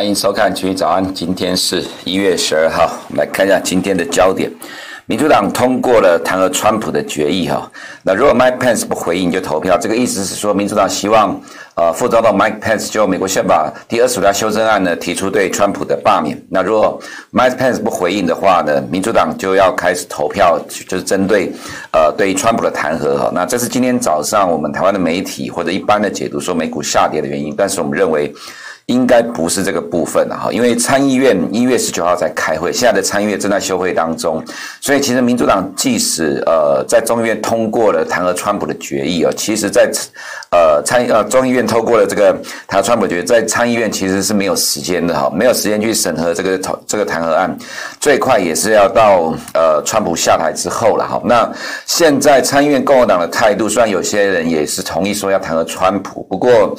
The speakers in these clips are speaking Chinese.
欢迎收看《群益早安》，今天是一月十二号，我们来看一下今天的焦点。民主党通过了弹劾川普的决议哈，那如果 Mike Pence 不回应就投票，这个意思是说，民主党希望呃副总统 Mike Pence 就美国宪法第二十五条修正案呢提出对川普的罢免。那如果 Mike Pence 不回应的话呢，民主党就要开始投票，就是针对呃对于川普的弹劾哈。那这是今天早上我们台湾的媒体或者一般的解读说美股下跌的原因，但是我们认为。应该不是这个部分了哈，因为参议院一月十九号在开会，现在的参议院正在休会当中，所以其实民主党即使呃在众议院通过了弹劾川普的决议啊，其实在呃参呃众议院通过了这个弹劾川普决议，在参议院其实是没有时间的哈，没有时间去审核这个这个弹劾案，最快也是要到呃川普下台之后了哈。那现在参议院共和党的态度，虽然有些人也是同意说要弹劾川普，不过。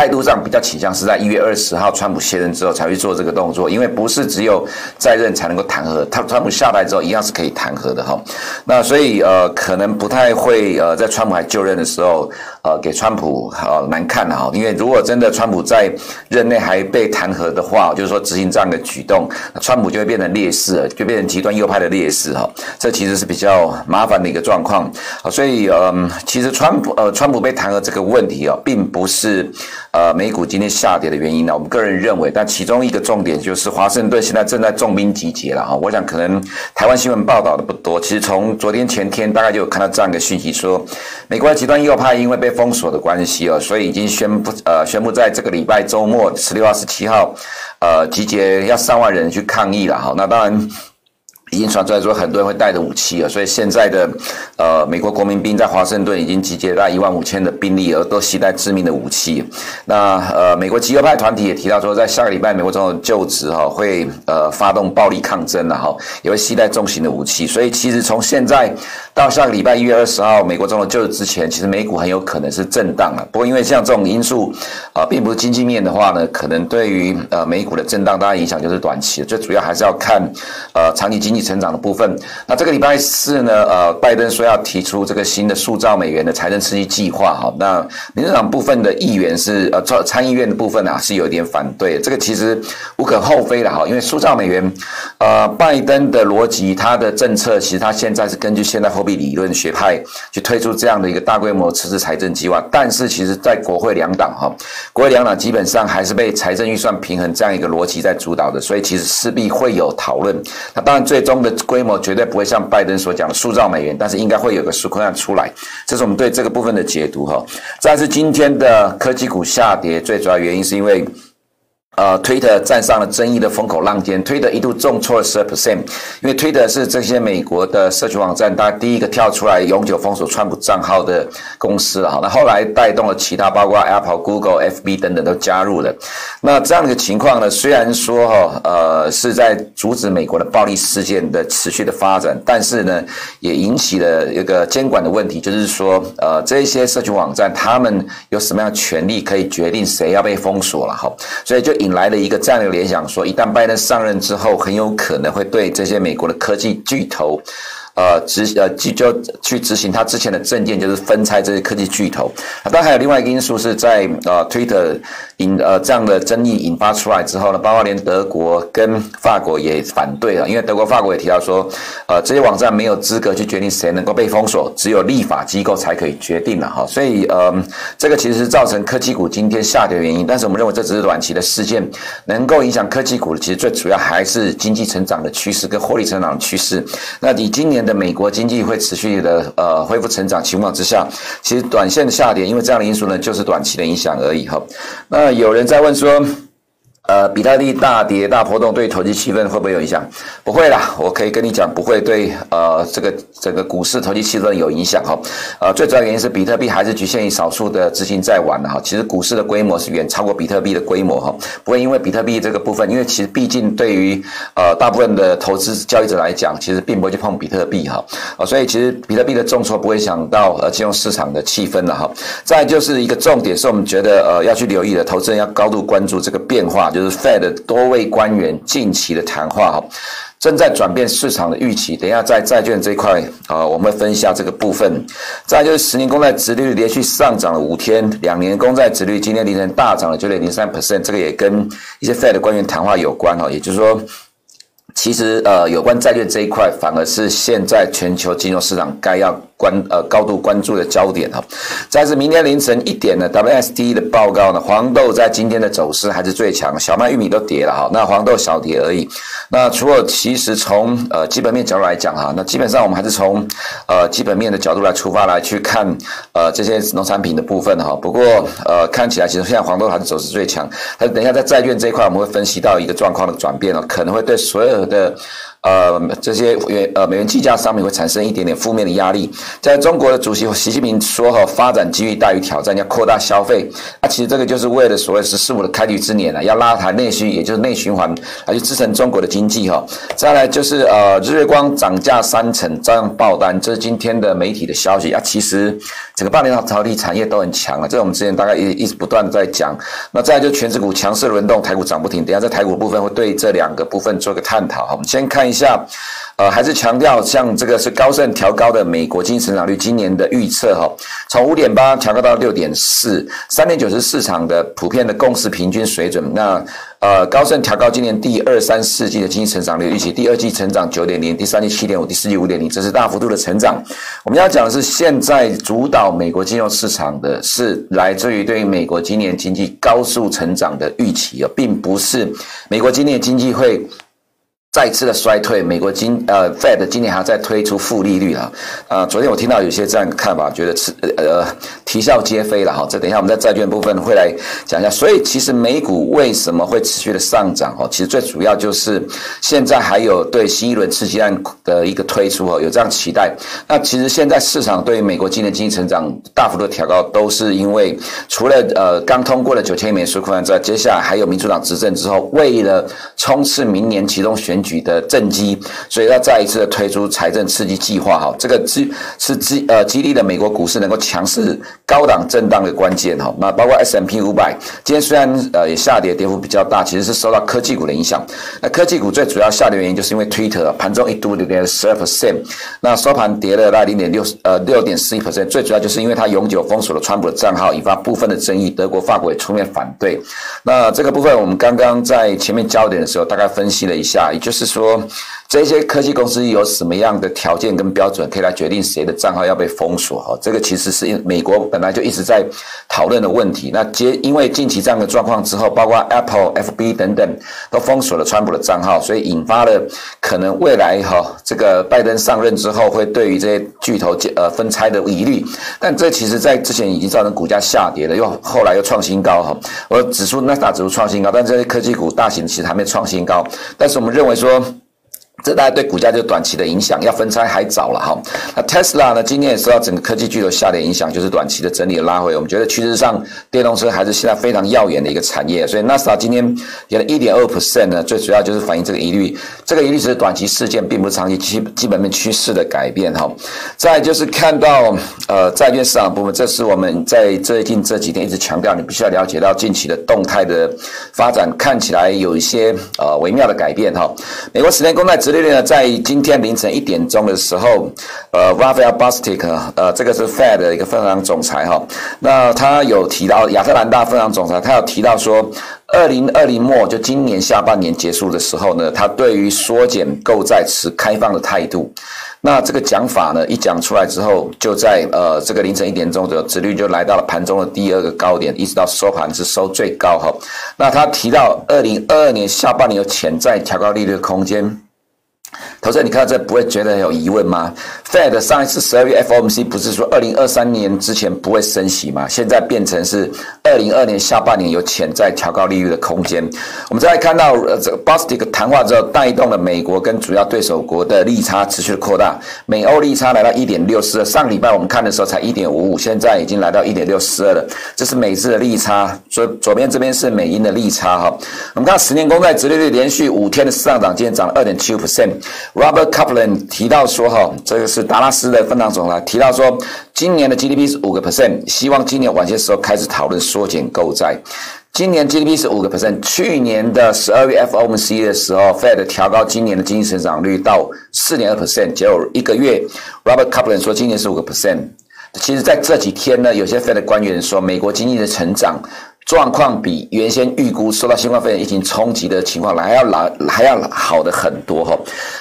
态度上比较倾向是在一月二十号川普卸任之后才会做这个动作，因为不是只有在任才能够弹劾，他川普下台之后一样是可以弹劾的哈。那所以呃可能不太会呃在川普还就任的时候呃给川普呃难看哈，因为如果真的川普在任内还被弹劾的话，就是说执行这样的举动，川普就会变成劣势，就变成极端右派的劣势哈。这其实是比较麻烦的一个状况啊。所以嗯，其实川普呃川普被弹劾这个问题啊，并不是。呃，美股今天下跌的原因呢，我们个人认为，但其中一个重点就是华盛顿现在正在重兵集结了哈。我想可能台湾新闻报道的不多，其实从昨天前天大概就有看到这样一个讯息，说美国的极端右派因为被封锁的关系哦，所以已经宣布呃宣布在这个礼拜周末十六号、十七号，呃集结要上万人去抗议了哈。那当然。已经传出来说，很多人会带着武器了，所以现在的呃美国国民兵在华盛顿已经集结了一万五千的兵力，而都携带致命的武器。那呃美国极右派团体也提到说，在下个礼拜美国总统就职哈，会呃发动暴力抗争了哈，也会携带重型的武器。所以其实从现在到下个礼拜一月二十号美国总统就职之前，其实美股很有可能是震荡了。不过因为像这种因素啊、并不是经济面的话呢，可能对于呃美股的震荡，当然影响就是短期，最主要还是要看呃长期经济。成长的部分，那这个礼拜四呢，呃，拜登说要提出这个新的塑造美元的财政刺激计划，哈，那民主党部分的议员是呃，参议院的部分啊是有点反对，这个其实无可厚非的哈，因为塑造美元，呃，拜登的逻辑，他的政策其实他现在是根据现代货币理论学派去推出这样的一个大规模赤字财政计划，但是其实在国会两党哈，国会两党基本上还是被财政预算平衡这样一个逻辑在主导的，所以其实势必会有讨论，那当然最中的规模绝对不会像拜登所讲的塑造美元，但是应该会有个纾困案出来，这是我们对这个部分的解读哈。再是今天的科技股下跌，最主要原因是因为。呃，推特站上了争议的风口浪尖，推特一度重挫了十二 percent，因为推特是这些美国的社群网站，它第一个跳出来永久封锁川普账号的公司了哈。那后来带动了其他，包括 Apple、Google、FB 等等都加入了。那这样的一个情况呢，虽然说哈，呃，是在阻止美国的暴力事件的持续的发展，但是呢，也引起了一个监管的问题，就是说，呃，这些社群网站他们有什么样的权利可以决定谁要被封锁了哈？所以就引。来了一个战略联想，说一旦拜登上任之后，很有可能会对这些美国的科技巨头。呃，执呃，就就去执行他之前的政见，就是分拆这些科技巨头。当然还有另外一个因素是在呃，Twitter 引呃这样的争议引发出来之后呢，包括连德国跟法国也反对了，因为德国、法国也提到说，呃，这些网站没有资格去决定谁能够被封锁，只有立法机构才可以决定了哈。所以呃，这个其实是造成科技股今天下跌的原因。但是我们认为这只是短期的事件，能够影响科技股的，其实最主要还是经济成长的趋势跟获利成长的趋势。那你今年的。美国经济会持续的呃恢复成长情况之下，其实短线的下跌，因为这样的因素呢，就是短期的影响而已哈。那有人在问说。呃，比特币大跌大波动对投机气氛会不会有影响？不会啦，我可以跟你讲，不会对呃这个整个股市投机气氛有影响哈。呃，最主要原因是比特币还是局限于少数的资金在玩的哈。其实股市的规模是远超过比特币的规模哈。不会因为比特币这个部分，因为其实毕竟对于呃大部分的投资交易者来讲，其实并不会去碰比特币哈。啊，所以其实比特币的重挫不会想到呃金融市场的气氛了哈。再就是一个重点是我们觉得呃要去留意的，投资人要高度关注这个变化。就是 Fed 多位官员近期的谈话哈，正在转变市场的预期。等一下在债券这一块啊，我们会分析一下这个部分。再就是十年公债殖利率连续上涨了五天，两年公债殖率今天凌晨大涨了九点零三 percent，这个也跟一些 Fed 的官员谈话有关哈，也就是说。其实，呃，有关债券这一块，反而是现在全球金融市场该要关呃高度关注的焦点哈。再是明天凌晨一点的 WSTE 的报告呢，黄豆在今天的走势还是最强，小麦、玉米都跌了哈，那黄豆小跌而已。那除了其实从呃基本面角度来讲哈，那基本上我们还是从呃基本面的角度来出发来去看呃这些农产品的部分哈。不过呃看起来其实现在黄豆还是走势最强。但等一下在债券这一块，我们会分析到一个状况的转变了，可能会对所有的。呃，这些元呃美元计价商品会产生一点点负面的压力。在中国的主席习近平说：“哈，发展机遇大于挑战，要扩大消费。”啊，其实这个就是为了所谓“十四五”的开局之年了，要拉抬内需，也就是内循环，来去支撑中国的经济哈。再来就是呃，日月光涨价三成，照样爆单，这是今天的媒体的消息啊。其实整个半导体产业都很强啊，这我们之前大概一一直不断在讲。那再来就全指股强势轮动，台股涨不停。等下在台股部分会对这两个部分做个探讨哈。我们先看。一下，呃，还是强调，像这个是高盛调高的美国经济成长率今年的预测哈，从五点八调高到六点四，三点九是市场的普遍的共识平均水准。那呃，高盛调高今年第二、三、四季的经济成长率预期，第二季成长九点零，第三季七点五，第四季五点零，这是大幅度的成长。我们要讲的是，现在主导美国金融市场的是来自于对于美国今年经济高速成长的预期啊，并不是美国今年经济会。再次的衰退，美国今呃 Fed 今年还要再推出负利率啊，呃，昨天我听到有些这样的看法，觉得是呃啼笑皆非了哈。这等一下我们在债券部分会来讲一下。所以其实美股为什么会持续的上涨哦？其实最主要就是现在还有对新一轮刺激案的一个推出哦，有这样期待。那其实现在市场对于美国今年经济成长大幅度调高，都是因为除了呃刚通过了九千亿美元纾困案之外，接下来还有民主党执政之后，为了冲刺明年启动选举的政绩，所以要再一次的推出财政刺激计划哈，这个激是激呃激励的美国股市能够强势高档震荡的关键哈。那包括 S M P 五百，今天虽然呃也下跌，跌幅比较大，其实是受到科技股的影响。那科技股最主要下跌原因就是因为 Twitter 盘中一度跌了十二 percent，那收盘跌了大概零点六呃六点四一 percent，最主要就是因为它永久封锁了川普的账号，引发部分的争议，德国、法国也出面反对。那这个部分我们刚刚在前面焦点的时候大概分析了一下，也就就。是说，这些科技公司有什么样的条件跟标准，可以来决定谁的账号要被封锁？哈，这个其实是美国本来就一直在讨论的问题。那接因为近期这样的状况之后，包括 Apple、FB 等等都封锁了川普的账号，所以引发了可能未来哈这个拜登上任之后会对于这些巨头呃分拆的疑虑。但这其实在之前已经造成股价下跌了，又后来又创新高哈。我指数纳斯达克指数创新高，但这些科技股大型其实还没创新高。但是我们认为说。这大概对股价就短期的影响，要分拆还早了哈。那 Tesla 呢，今天也受到整个科技巨头下跌影响，就是短期的整理的拉回。我们觉得趋势上，电动车还是现在非常耀眼的一个产业。所以纳斯达今天跌了一点二 percent 呢，最主要就是反映这个疑虑。这个疑虑只是短期事件，并不是长期基基本面趋势的改变哈。再就是看到呃债券市场部分，这是我们在最近这几天一直强调，你必须要了解到近期的动态的发展，看起来有一些呃微妙的改变哈。美国十年公债指殖利率呢，在今天凌晨一点钟的时候，呃，Raphael Bostic，呃，这个是 Fed 的一个分行总裁哈，那他有提到亚特兰大分行总裁，他有提到说，二零二零末就今年下半年结束的时候呢，他对于缩减购债持开放的态度。那这个讲法呢，一讲出来之后，就在呃这个凌晨一点钟的殖利率就来到了盘中的第二个高点，一直到收盘是收最高哈。那他提到二零二二年下半年有潜在调高利率的空间。投资，你看到这不会觉得有疑问吗？Fed 上一次十二月 FOMC 不是说二零二三年之前不会升息吗？现在变成是二零二年下半年有潜在调高利率的空间。我们再来看到呃这个 Bostic 谈话之后，带动了美国跟主要对手国的利差持续的扩大，美欧利差来到一点六四二，上礼拜我们看的时候才一点五五，现在已经来到一点六四二了。这是美日的利差，左左边这边是美英的利差哈。我们看十年公债殖利率连续五天的上涨，今天涨了二点七五 percent。Robert Kaplan 提到说，哈，这个是达拉斯的分行总裁提到说，今年的 GDP 是五个 percent，希望今年晚些时候开始讨论缩减购债。今年 GDP 是五个 percent，去年的十二月 FOMC 的时候，Fed 调高今年的经济成长率到四点二 percent，结果一个月，Robert Kaplan 说今年是五个 percent。其实在这几天呢，有些 Fed 官员说，美国经济的成长。状况比原先预估受到新冠肺炎疫情冲击的情况来还要来还要好的很多哈。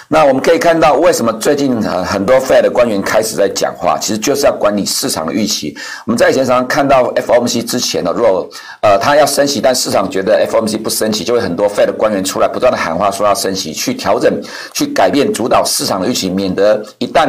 那我们可以看到，为什么最近很多 Fed 的官员开始在讲话，其实就是要管理市场的预期。我们在以前常常看到 FOMC 之前呢，如果呃他要升息，但市场觉得 FOMC 不升息，就会很多 Fed 的官员出来不断的喊话说要升息，去调整、去改变、主导市场的预期，免得一旦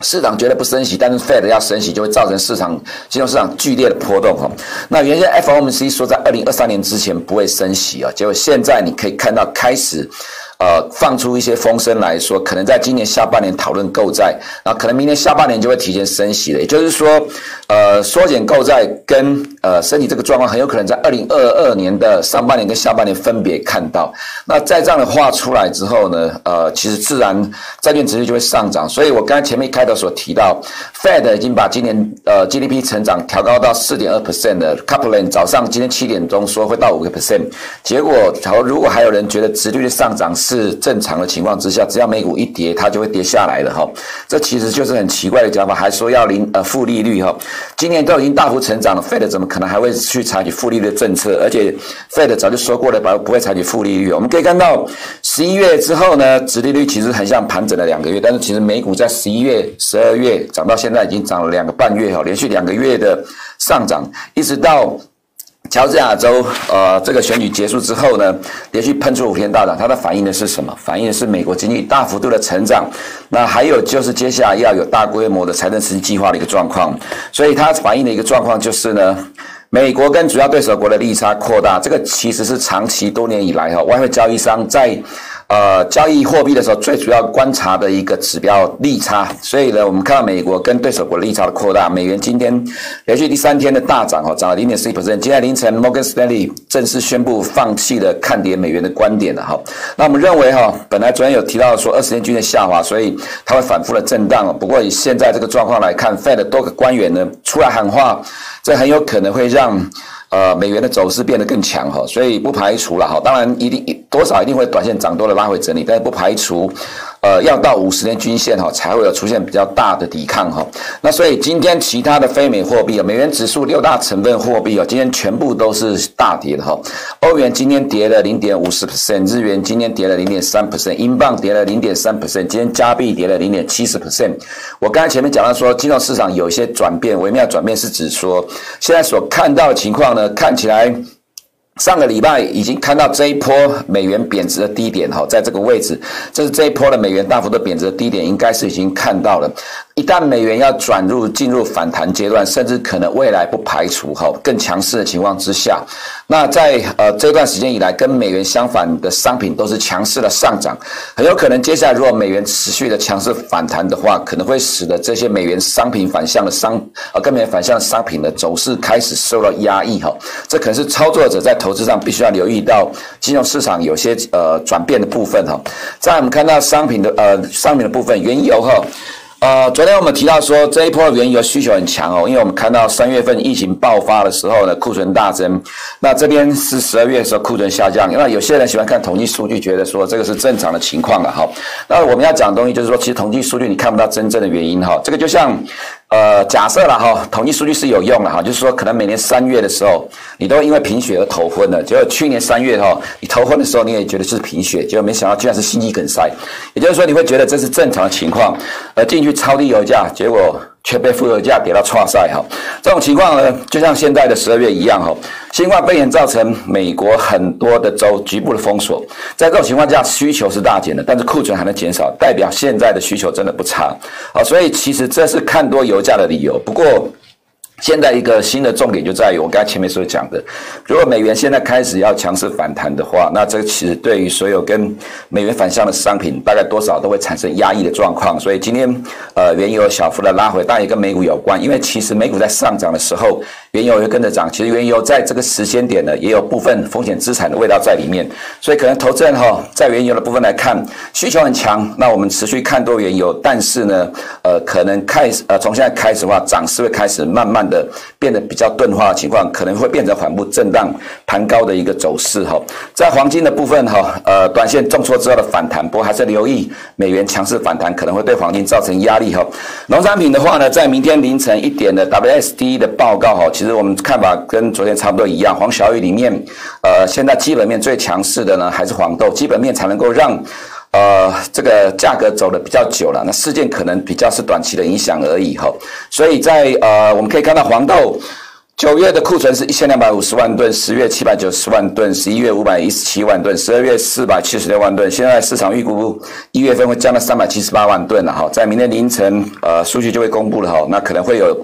市场绝对不升息，但是 Fed 要升息，就会造成市场金融市场剧烈的波动哈。那原先 FOMC 说在二零二三年之前不会升息啊，结果现在你可以看到开始。呃，放出一些风声来说，可能在今年下半年讨论购债，那可能明年下半年就会提前升息了。也就是说，呃，缩减购债跟呃升息这个状况，很有可能在二零二二年的上半年跟下半年分别看到。那在这样的话出来之后呢，呃，其实自然债券殖利率就会上涨。所以我刚才前面开头所提到，Fed 已经把今年呃 GDP 成长调高到四点二 percent 的 Kaplan 早上今天七点钟说会到五个 percent，结果假如果还有人觉得殖率的上涨，是正常的情况之下，只要美股一跌，它就会跌下来的哈。这其实就是很奇怪的讲法，还说要零呃负利率哈。今年都已经大幅成长了，Fed 怎么可能还会去采取负利率的政策？而且 Fed 早就说过了，不不会采取负利率。我们可以看到十一月之后呢，殖利率其实很像盘整了两个月，但是其实美股在十一月、十二月涨到现在已经涨了两个半月哈，连续两个月的上涨，一直到。乔治亚州，呃，这个选举结束之后呢，连续喷出五天大涨，它的反映的是什么？反映的是美国经济大幅度的成长。那还有就是接下来要有大规模的财政刺激计划的一个状况。所以它反映的一个状况就是呢，美国跟主要对手国的利差扩大，这个其实是长期多年以来哈，外汇交易商在。呃，交易货币的时候，最主要观察的一个指标利差。所以呢，我们看到美国跟对手国利差的扩大。美元今天连续第三天的大涨，哈，涨了零点四一百分。今天凌晨，Morgan Stanley 正式宣布放弃了看跌美元的观点了，哈。那我们认为，哈，本来昨天有提到说二十年均线下滑，所以它会反复的震荡。不过以现在这个状况来看，Fed 多个官员呢出来喊话，这很有可能会让。呃，美元的走势变得更强哈，所以不排除了哈，当然一定多少一定会短线涨多了拉回整理，但是不排除。呃，要到五十年均线哈，才会有出现比较大的抵抗哈。那所以今天其他的非美货币啊，美元指数六大成分货币啊，今天全部都是大跌的哈。欧元今天跌了零点五十 percent，日元今天跌了零点三 percent，英镑跌了零点三 percent，今天加币跌了零点七十 percent。我刚才前面讲到说，金融市场有一些转变，微妙转变是指说，现在所看到的情况呢，看起来。上个礼拜已经看到这一波美元贬值的低点哈，在这个位置，这是这一波的美元大幅度贬值的低点，应该是已经看到了。一旦美元要转入进入反弹阶段，甚至可能未来不排除哈更强势的情况之下，那在呃这段时间以来跟美元相反的商品都是强势的上涨，很有可能接下来如果美元持续的强势反弹的话，可能会使得这些美元商品反向的商呃跟美元反向商品的走势开始受到压抑哈，这可能是操作者在投资上必须要留意到金融市场有些呃转变的部分哈。在我们看到商品的呃商品的部分，原油哈。呃，昨天我们提到说这一波原油需求很强哦，因为我们看到三月份疫情爆发的时候呢，库存大增。那这边是十二月的时候库存下降，那有些人喜欢看统计数据，觉得说这个是正常的情况了哈。那我们要讲的东西就是说，其实统计数据你看不到真正的原因哈。这个就像。呃，假设了哈，统计数据是有用的哈，就是说可能每年三月的时候，你都因为贫血而头昏了，结果去年三月哈，你头昏的时候你也觉得是贫血，结果没想到居然是心肌梗塞，也就是说你会觉得这是正常的情况，而进去超低油价，结果。却被复合价给到创赛哈，这种情况呢，就像现在的十二月一样哈，新冠肺炎造成美国很多的州局部的封锁，在这种情况下，需求是大减的，但是库存还能减少，代表现在的需求真的不差，啊，所以其实这是看多油价的理由。不过，现在一个新的重点就在于我刚才前面所讲的，如果美元现在开始要强势反弹的话，那这其实对于所有跟美元反向的商品，大概多少都会产生压抑的状况。所以今天呃原油小幅的拉回，当然也跟美股有关，因为其实美股在上涨的时候，原油也跟着涨。其实原油在这个时间点呢，也有部分风险资产的味道在里面，所以可能投资人哈，在原油的部分来看，需求很强，那我们持续看多原油，但是呢，呃，可能开始呃从现在开始的话，涨势会开始慢慢的。变得比较钝化的情况，可能会变成缓步震荡盘高的一个走势哈。在黄金的部分哈，呃，短线重挫之后的反弹，不过还是留意美元强势反弹可能会对黄金造成压力哈。农产品的话呢，在明天凌晨一点的 WSD 的报告哈，其实我们看法跟昨天差不多一样。黄小雨里面，呃，现在基本面最强势的呢还是黄豆，基本面才能够让。呃，这个价格走的比较久了，那事件可能比较是短期的影响而已哈。所以在呃，我们可以看到黄豆九月的库存是一千两百五十万吨，十月七百九十万吨，十一月五百一十七万吨，十二月四百七十六万吨。现在市场预估一月份会降到三百七十八万吨了哈。在明天凌晨，呃，数据就会公布了哈，那可能会有。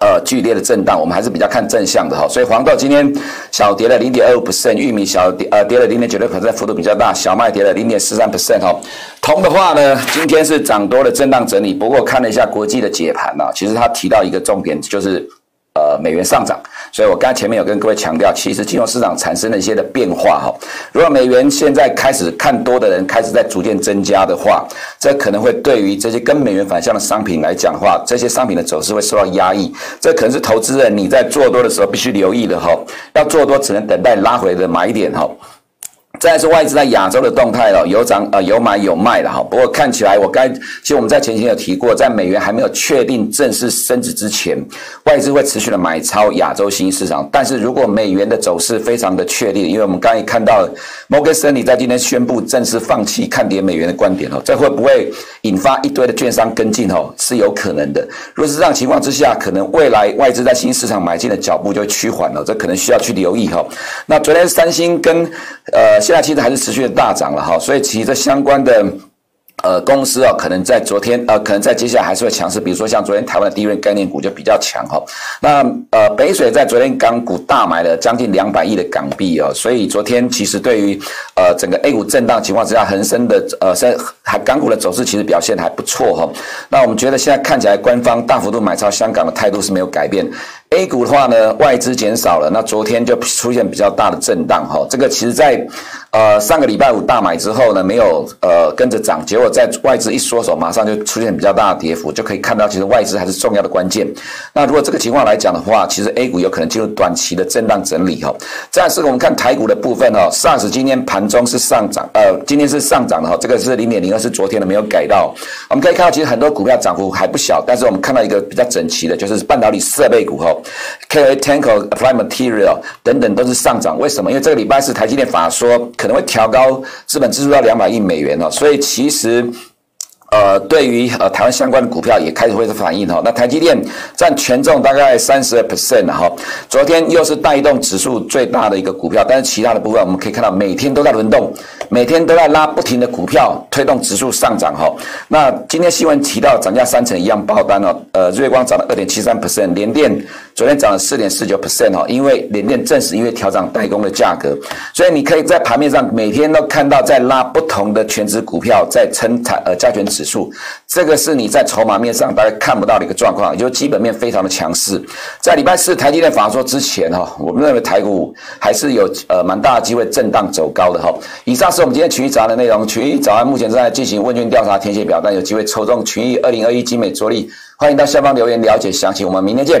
呃，剧烈的震荡，我们还是比较看正向的哈。所以黄豆今天小跌了零点二五 percent，玉米小跌呃跌了零点九六 percent，幅度比较大。小麦跌了零点四三 percent 哈。铜的话呢，今天是涨多了震荡整理，不过看了一下国际的解盘啊，其实它提到一个重点就是。呃，美元上涨，所以我刚才前面有跟各位强调，其实金融市场产生了一些的变化哈。如果美元现在开始看多的人开始在逐渐增加的话，这可能会对于这些跟美元反向的商品来讲的话，这些商品的走势会受到压抑。这可能是投资人你在做多的时候必须留意的哈。要做多只能等待拉回的买点哈。再来是外资在亚洲的动态了，有涨呃有买有卖的哈。不过看起来我该其实我们在前期有提过，在美元还没有确定正式升值之前，外资会持续的买超亚洲新兴市场。但是如果美元的走势非常的确定，因为我们刚才看到摩根士丹利在今天宣布正式放弃看跌美元的观点哦，这会不会引发一堆的券商跟进哦？是有可能的。如果是这样情况之下，可能未来外资在新兴市场买进的脚步就会趋缓了，这可能需要去留意哈。那昨天三星跟呃。现在其实还是持续的大涨了哈，所以其实相关的。呃，公司啊，可能在昨天，呃，可能在接下来还是会强势。比如说像昨天台湾的第一轮概念股就比较强哈。那呃，北水在昨天港股大买了将近两百亿的港币哦，所以昨天其实对于呃整个 A 股震荡情况之下，恒生的呃在还港股的走势其实表现还不错哈。那我们觉得现在看起来官方大幅度买超香港的态度是没有改变。A 股的话呢，外资减少了，那昨天就出现比较大的震荡哈。这个其实在呃上个礼拜五大买之后呢，没有呃跟着涨，结果。在外资一缩手，马上就出现比较大的跌幅，就可以看到其实外资还是重要的关键。那如果这个情况来讲的话，其实 A 股有可能进入短期的震荡整理哈。再是我们看台股的部分哈，SARS 今天盘中是上涨，呃，今天是上涨的哈，这个是零点零二，是昨天的没有改到。我们可以看到，其实很多股票涨幅还不小，但是我们看到一个比较整齐的，就是半导体设备股哈 K A、Tenko、Applied Material 等等都是上涨。为什么？因为这个礼拜是台积电法说可能会调高资本支出到两百亿美元哦，所以其实。呃，对于呃台湾相关的股票也开始会是反应哈。那台积电占权重大概三十二 percent 哈。昨天又是带动指数最大的一个股票，但是其他的部分我们可以看到每天都在轮动，每天都在拉不停的股票推动指数上涨哈。那今天新闻提到涨价三成一样爆单哦，呃，瑞光涨了二点七三 percent，联电昨天涨了四点四九 percent 哈，因为联电正是因为调涨代工的价格，所以你可以在盘面上每天都看到在拉不同的全值股票在撑台呃加权指数，这个是你在筹码面上大概看不到的一个状况，也就是基本面非常的强势。在礼拜四台积电法说之前哈，我们认为台股还是有呃蛮大的机会震荡走高的哈。以上是我们今天群益早安的内容，群益早安目前正在进行问卷调查，填写表单，有机会抽中群益二零二一精美桌历，欢迎到下方留言了解详情。我们明天见。